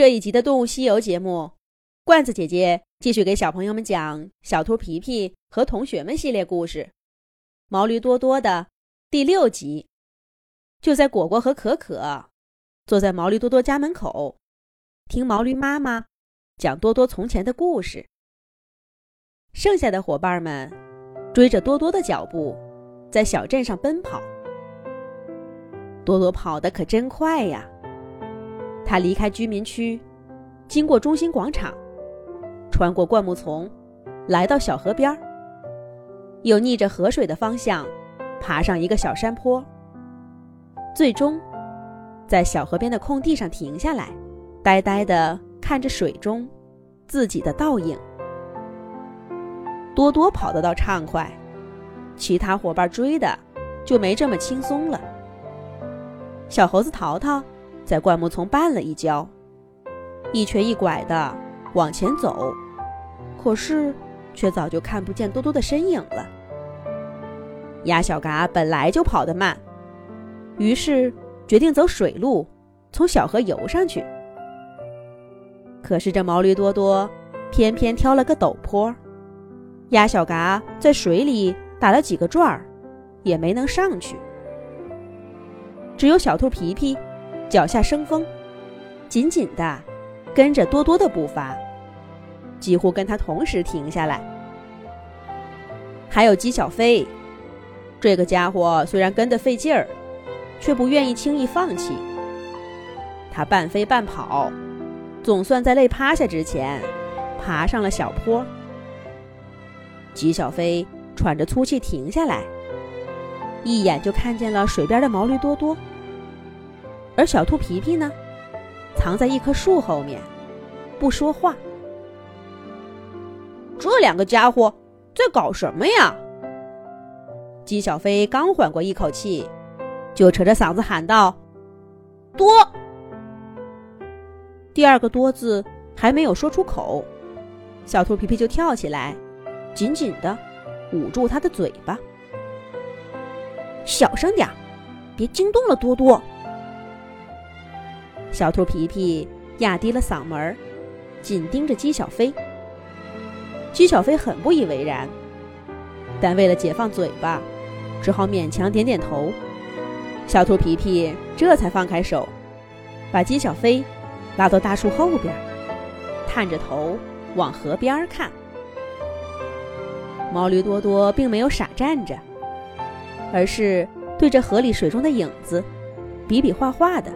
这一集的《动物西游》节目，罐子姐姐继续给小朋友们讲《小兔皮皮和同学们》系列故事，《毛驴多多》的第六集。就在果果和可可坐在毛驴多多家门口，听毛驴妈妈讲多多从前的故事。剩下的伙伴们追着多多的脚步，在小镇上奔跑。多多跑得可真快呀！他离开居民区，经过中心广场，穿过灌木丛，来到小河边儿，又逆着河水的方向，爬上一个小山坡，最终在小河边的空地上停下来，呆呆地看着水中自己的倒影。多多跑得倒畅快，其他伙伴追的就没这么轻松了。小猴子淘淘。在灌木丛绊了一跤，一瘸一拐的往前走，可是却早就看不见多多的身影了。鸭小嘎本来就跑得慢，于是决定走水路，从小河游上去。可是这毛驴多多偏偏挑了个陡坡，鸭小嘎在水里打了几个转儿，也没能上去。只有小兔皮皮。脚下生风，紧紧地跟着多多的步伐，几乎跟他同时停下来。还有姬小飞，这个家伙虽然跟得费劲儿，却不愿意轻易放弃。他半飞半跑，总算在累趴下之前爬上了小坡。姬小飞喘着粗气停下来，一眼就看见了水边的毛驴多多。而小兔皮皮呢，藏在一棵树后面，不说话。这两个家伙在搞什么呀？姬小飞刚缓过一口气，就扯着嗓子喊道：“多！”第二个“多”字还没有说出口，小兔皮皮就跳起来，紧紧的捂住他的嘴巴。小声点儿，别惊动了多多。小兔皮皮压低了嗓门，紧盯着姬小飞。姬小飞很不以为然，但为了解放嘴巴，只好勉强点点头。小兔皮皮这才放开手，把姬小飞拉到大树后边，探着头往河边看。毛驴多多并没有傻站着，而是对着河里水中的影子比比划划的。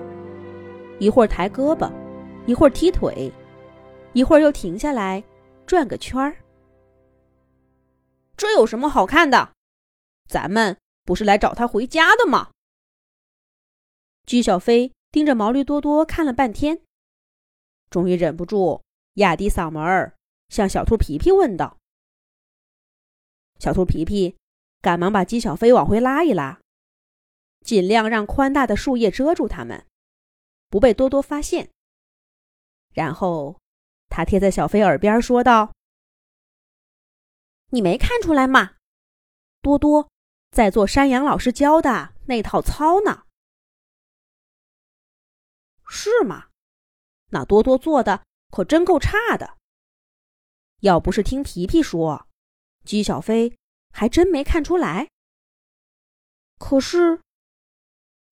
一会儿抬胳膊，一会儿踢腿，一会儿又停下来转个圈儿。这有什么好看的？咱们不是来找他回家的吗？姬小飞盯着毛驴多多看了半天，终于忍不住压低嗓门儿向小兔皮皮问道：“小兔皮皮，赶忙把姬小飞往回拉一拉，尽量让宽大的树叶遮住他们。”不被多多发现。然后，他贴在小飞耳边说道：“你没看出来吗？多多在做山羊老师教的那套操呢。是吗？那多多做的可真够差的。要不是听皮皮说，姬小飞还真没看出来。可是，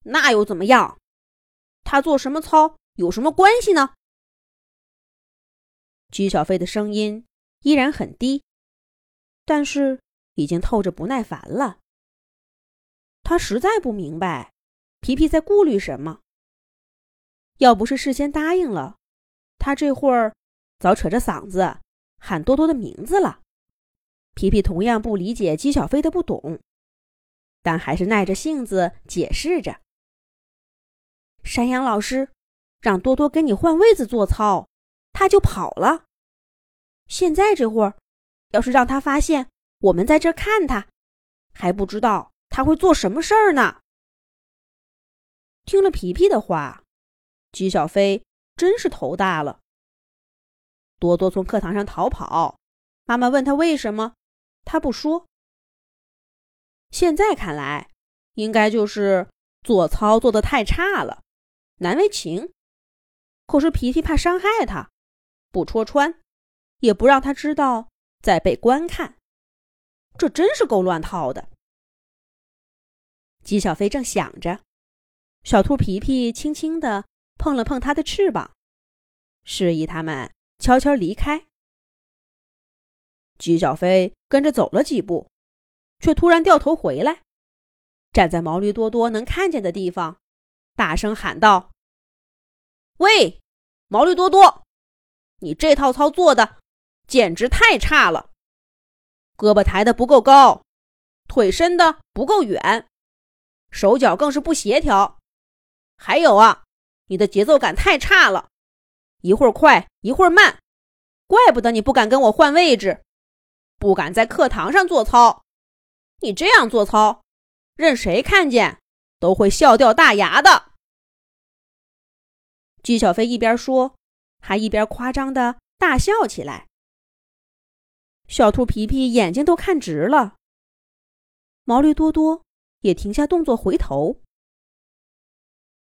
那又怎么样？”他做什么操有什么关系呢？姬小飞的声音依然很低，但是已经透着不耐烦了。他实在不明白皮皮在顾虑什么。要不是事先答应了，他这会儿早扯着嗓子喊多多的名字了。皮皮同样不理解姬小飞的不懂，但还是耐着性子解释着。山羊老师让多多跟你换位子做操，他就跑了。现在这会儿，要是让他发现我们在这看他，还不知道他会做什么事儿呢。听了皮皮的话，姬小飞真是头大了。多多从课堂上逃跑，妈妈问他为什么，他不说。现在看来，应该就是做操做的太差了。难为情。可是皮皮怕伤害他，不戳穿，也不让他知道在被观看。这真是够乱套的。姬小飞正想着，小兔皮皮轻轻地碰了碰它的翅膀，示意他们悄悄离开。姬小飞跟着走了几步，却突然掉头回来，站在毛驴多多能看见的地方，大声喊道：“喂，毛驴多多，你这套操做的简直太差了！”胳膊抬得不够高，腿伸的不够远，手脚更是不协调。还有啊，你的节奏感太差了，一会儿快一会儿慢，怪不得你不敢跟我换位置，不敢在课堂上做操。你这样做操，任谁看见都会笑掉大牙的。姬小飞一边说，还一边夸张的大笑起来。小兔皮皮眼睛都看直了，毛驴多多也停下动作回头。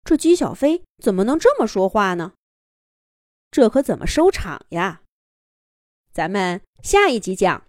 这姬小飞怎么能这么说话呢？这可怎么收场呀？咱们下一集讲。